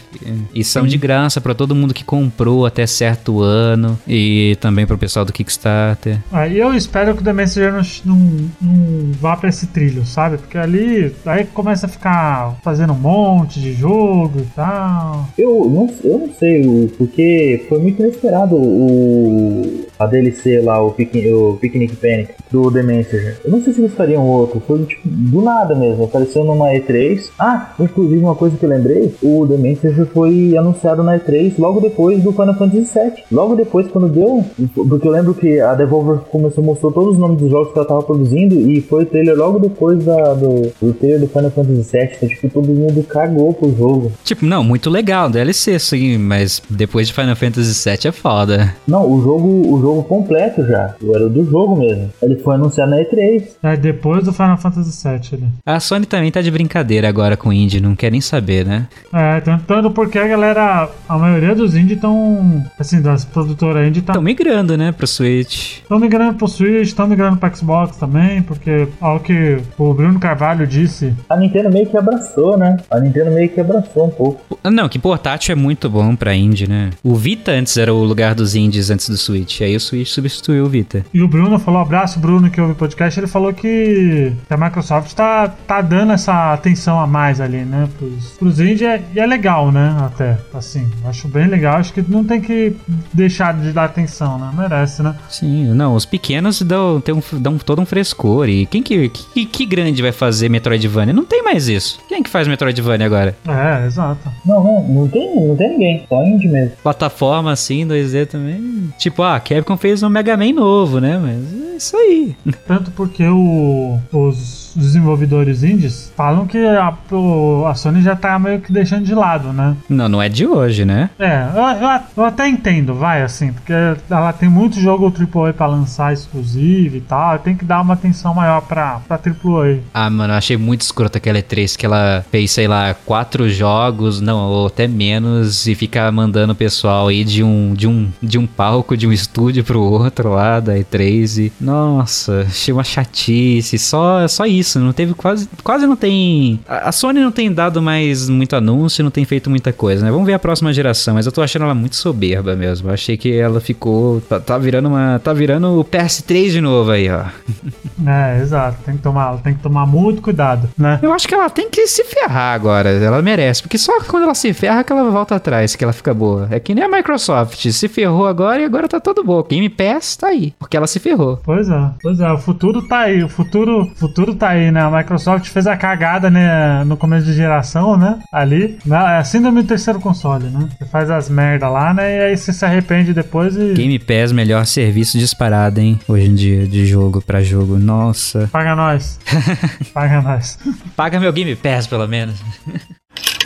E são Sim. de graça para todo mundo que comprou até certo ano e também pro pessoal do Kickstarter. Ah, e eu espero que o The Messenger não, não, não vá pra esse trilho, sabe? Porque ali aí começa a ficar fazendo um monte de jogo e tal. Eu não, eu não sei, porque foi muito inesperado o, a DLC lá, o, Picnic, o Picnic Panic do The Messenger. Eu não sei se eles fariam outro, foi tipo, do nada mesmo, apareceu numa E3. Ah, inclusive uma coisa que eu lembrei, o The Messenger foi anunciado na E3 logo depois do Final Fantasy VII. Logo depois, quando deu, porque eu lembro que a Devolver começou, mostrou todos os nomes dos jogos que ela tava produzindo e foi o trailer logo depois da, do, do trailer do Final Fantasy VII, então tipo, todo mundo cagou pro jogo. Tipo, não, muito legal, DLC sim, mas depois de Final Fantasy VII é foda. Não, o jogo, o jogo completo já, era do jogo mesmo. Ele foi anunciado na E3. É depois do Final Fantasy VII ali. A Sony também tá de brincadeira agora com o indie, não quer nem saber, né? É, tentando porque a galera, a maioria dos indie estão, assim, das produtoras indie Estão estão migrando, né, pro Switch. migrando pro Switch, estão migrando pro Xbox também, porque ao que o Bruno Carvalho disse, A Nintendo meio que abraçou, né? A Nintendo meio que abraçou um pouco. Não, que portátil é muito bom pra indie, né? O Vita antes era o lugar dos indies antes do Switch, aí o Switch substituiu o Vita. E o Bruno falou, abraço Bruno que ouve o podcast, ele falou que a Microsoft tá, tá dando essa atenção a mais ali, né, pros, pros indie, é- e é legal, né, até, assim, acho bem legal, acho que não tem que deixar de dar atenção, né, merece, né. Sim, não, os pequenos dão, tem um, dão todo um frescor. E quem que, que, que grande vai fazer Metroidvania? Não tem mais isso. Quem que faz Metroidvania agora? É, exato. Não, não, não tem, não tem ninguém, só indie mesmo. Plataforma assim, 2D também. Tipo, ah, a Capcom fez um Mega Man novo, né? Mas é isso aí. Tanto porque o- os desenvolvedores indies falam que a, a Sony já tá meio que deixando de lado, né. Não, não é de hoje, né? É, eu, eu- eu até entendo, vai, assim, porque ela tem muito jogo AAA pra lançar exclusivo e tal, tem que dar uma atenção maior pra, pra AAA. Ah, mano, eu achei muito escroto aquela E3 que ela fez, sei lá, quatro jogos, não, ou até menos, e fica mandando o pessoal aí de um, de um, de um palco, de um estúdio pro outro lá da E3. E, nossa, achei uma chatice, só, só isso, não teve quase, quase não tem. A, Sony não tem dado mais muito anúncio, não tem feito muita coisa, né? Vamos ver a próxima geração, mas eu tô achando ela muito soberba mesmo. Eu achei que ela ficou. Tá, tá virando uma. Tá virando o PS3 de novo aí, ó. É, exato, tem que tomar, tem que tomar muito cuidado, né? Eu acho que ela tem que se ferrar agora. Ela merece. Porque só quando ela se ferra que ela volta atrás, que ela fica boa. É que nem a Microsoft. Se ferrou agora e agora tá tudo bom. Game Pass tá aí. Porque ela se ferrou. Pois é, pois é, o futuro tá aí, o futuro, futuro tá aí, né? A Microsoft fez a cagada, né, no começo de geração, né? Ali, né? É a síndrome do terceiro console, né? Você faz as merda lá, né? E aí você se arrepende depois e Game Pass, melhor serviço disparado, hein? Hoje em dia, de jogo pra jogo. Nossa. paga nós. paga nós. Paga meu Game Pass, pelo menos.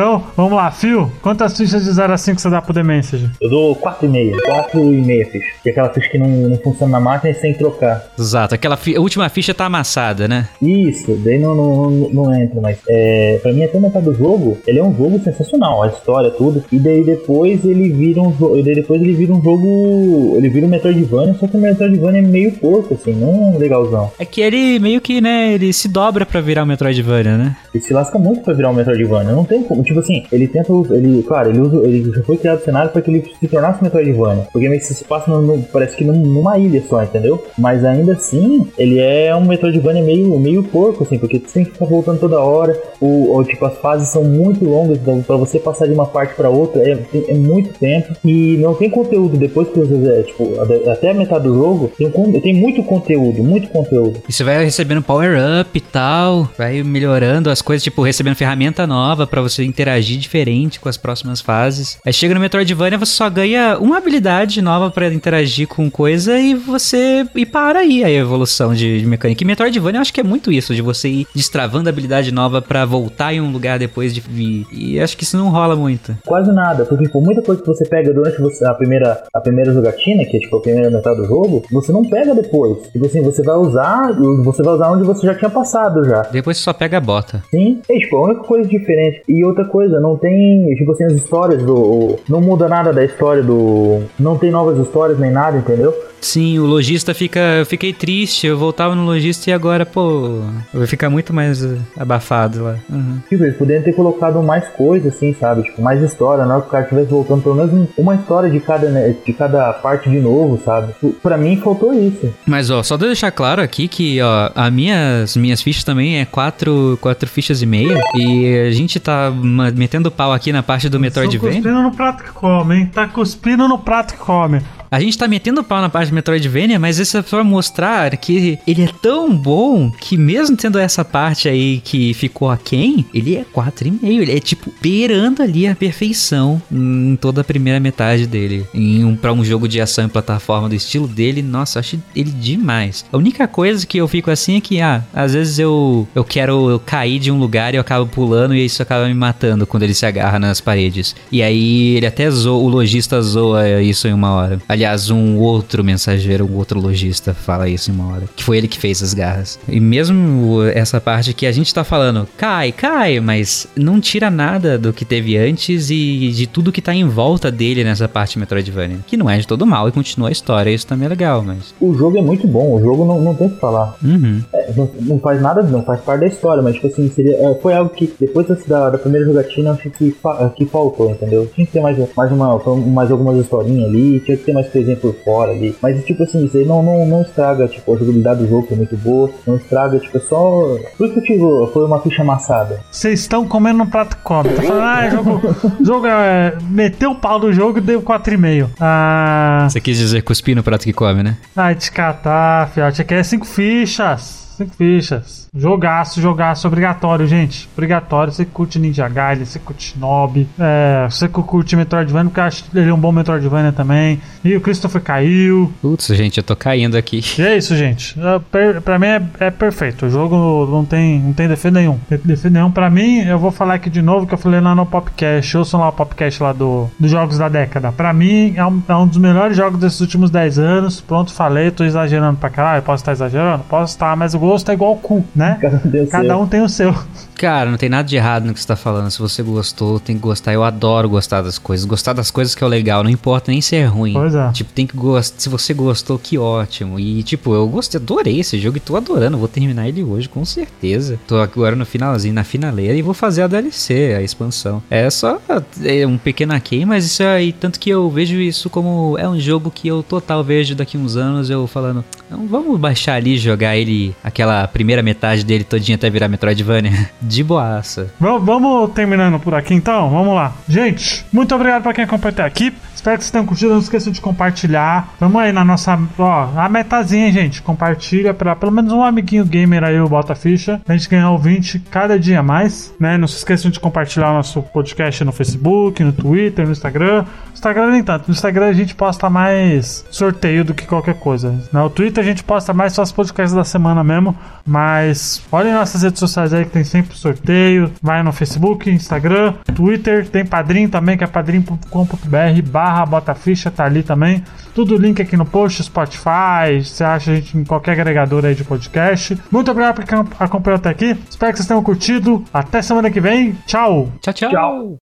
Então, vamos lá, Fio, quantas fichas de 0 a 5 você dá pro The Message? Eu dou 4,5. 4,5 ficha. Que é aquela ficha que não, não funciona na máquina e sem trocar. Exato. Aquela fi- a última ficha tá amassada, né? Isso, daí não, não, não, não entra, mas é, pra mim até metade do jogo, ele é um jogo sensacional, a história, tudo. E daí depois ele vira um jogo. Daí depois ele vira um jogo. Ele vira um Metroidvania, só que o Metroidvania é meio porco, assim, não legalzão. É que ele meio que, né? Ele se dobra pra virar o Metroidvania, né? Ele se lasca muito pra virar um Metroidvania. Não tem como. Tipo assim, ele tenta. Ele, claro, ele, usa, ele já foi criado o cenário pra que ele se tornasse Metroidvania. Porque meio que se passa no, no- parece que num- numa ilha só, entendeu? Mas ainda assim, ele é um Metroidvania meio, meio porco, assim, porque você tem que ficar voltando toda hora. O, tipo, as fases são muito longas, então pra você passar de uma parte pra outra é, é muito tempo. E não tem conteúdo depois que você. é, Tipo, até- a metade do jogo, tem, tem muito conteúdo, muito conteúdo. E você vai recebendo power-up e tal, vai melhorando as coisas, tipo, recebendo ferramenta nova pra você interagir diferente com as próximas fases. Aí chega no Metroidvania, você só ganha uma habilidade nova pra interagir com coisa e você. E para aí a evolução de, de mecânica. E Metroidvania eu acho que é muito isso, de você ir destravando habilidade nova pra voltar em um lugar depois de vir. E acho que isso não rola muito. Quase nada, porque tipo, muita coisa que você pega durante você- a primeira a primeira jogatina, que é tipo a primeira metade do jogo, você não pega depois. Tipo assim, você vai usar, você vai usar onde você já tinha passado já. Depois você só pega a bota. Sim, é tipo, a única coisa diferente. E outra coisa, não tem, tipo assim, as histórias do. Não muda nada da história do. Não tem novas histórias nem nada, entendeu? Sim, o lojista fica. Eu fiquei triste, eu voltava no lojista e agora, pô. Vai ficar muito mais eh, abafado lá. Uhum. Tipo, eles poderiam ter colocado mais coisa, assim, sabe? Tipo, mais história, na hora que o cara estivesse voltando pelo menos um- uma história de cada, né, de cada parte de novo, sabe? Tipo, Pra mim faltou isso. Mas ó, só de deixar claro aqui que ó, as minhas, minhas fichas também é quatro, quatro fichas e meia. E a gente tá metendo pau aqui na parte do Metroidvania. cuspindo no prato que come, hein? Tá cuspindo no prato que come. A gente tá metendo pau na parte de Metroidvania, mas isso é pra mostrar que ele é tão bom que mesmo tendo essa parte aí que ficou aquém, ele é 4,5. Ele é tipo beirando ali a perfeição em toda a primeira metade dele. Em um, pra um jogo de ação e plataforma do estilo dele, nossa, eu acho ele demais. A única coisa que eu fico assim é que, ah, às vezes eu, eu quero cair de um lugar e eu acabo pulando e isso acaba me matando quando ele se agarra nas paredes. E aí ele até zoa, o lojista zoa isso em uma hora. Aliás, um outro mensageiro, um outro lojista fala isso em uma hora. Que foi ele que fez as garras. E mesmo essa parte que a gente tá falando, cai, cai, mas não tira nada do que teve antes e de tudo que tá em volta dele nessa parte Metroidvania. Que não é de todo mal e continua a história, isso também é legal, mas. O jogo é muito bom, o jogo não, não tem o que falar. Uhum. É, não, não faz nada, não faz parte da história, mas tipo assim, seria, é, foi algo que depois da, da primeira jogatina acho que, que faltou, entendeu? Tinha que ter mais, mais, uma, mais algumas historinhas ali, tinha que ter mais coisinha por fora ali. Mas tipo assim, isso aí não, não, não estraga, tipo, a jogabilidade do jogo que é muito boa, não estraga, tipo, é só. Por isso que eu digo, foi uma ficha amassada. Vocês estão comendo um prato come. Tá falando, ah, jogo, jogo é, meteu o pau do jogo e deu 4,5. Ah. Você quis dizer cuspir no prato que come, né? Ai, te catar, fiote. Aqui é 5 fichas. 5 fichas. Jogaço, jogaço, obrigatório, gente. Obrigatório. Você curte Ninja Gaiden, você curte Nob, é, você curte Metroidvania, porque eu acho que ele é um bom Metroidvania também. E o Christopher caiu. Putz, gente, eu tô caindo aqui. E é isso, gente. É, pra mim é, é, perfeito. O jogo não tem, não tem defeito nenhum. Defeito nenhum. Pra mim, eu vou falar aqui de novo que eu falei lá no Popcast. Ouçam lá o Popcast lá do, dos jogos da década. Pra mim, é um, é um dos melhores jogos desses últimos 10 anos. Pronto, falei, tô exagerando pra caralho. Posso estar exagerando? Posso estar, mas o gosto é igual o cu né? Cada, Cada um tem o seu. Cara, não tem nada de errado no que você tá falando. Se você gostou, tem que gostar. Eu adoro gostar das coisas. Gostar das coisas que é o legal. Não importa nem se é ruim. Pois é. Tipo, tem que gostar. Se você gostou, que ótimo. E, tipo, eu gostei, adorei esse jogo e tô adorando. Vou terminar ele hoje, com certeza. Tô agora no finalzinho, na finaleira, e vou fazer a DLC, a expansão. É só é um pequeno aquém, mas isso aí, tanto que eu vejo isso como é um jogo que eu total vejo daqui uns anos eu falando, não, vamos baixar ali e jogar ele, aquela primeira metade dele todinha até virar Metroidvania. de boaça. vamos terminando por aqui então? Vamos lá. Gente, muito obrigado para quem acompanhou até aqui. Espero que vocês tenham curtido. Não esqueçam de compartilhar. Vamos aí na nossa. Ó, a metazinha, gente. Compartilha para pelo menos um amiguinho gamer aí, o Bota Ficha. A gente ganhar ouvinte cada dia mais. Né? Não se esqueçam de compartilhar o nosso podcast no Facebook, no Twitter, no Instagram. Instagram nem tanto. No Instagram a gente posta mais sorteio do que qualquer coisa. No Twitter a gente posta mais só os podcasts da semana mesmo. Mas olhem nossas redes sociais aí que tem sempre sorteio. Vai no Facebook, Instagram, Twitter. Tem padrinho também, que é padrinho.com.br barra botaficha, tá ali também. Tudo link aqui no post, Spotify, você acha a gente em qualquer agregador aí de podcast. Muito obrigado por quem acompanhou até aqui. Espero que vocês tenham curtido. Até semana que vem. Tchau. Tchau, tchau. tchau.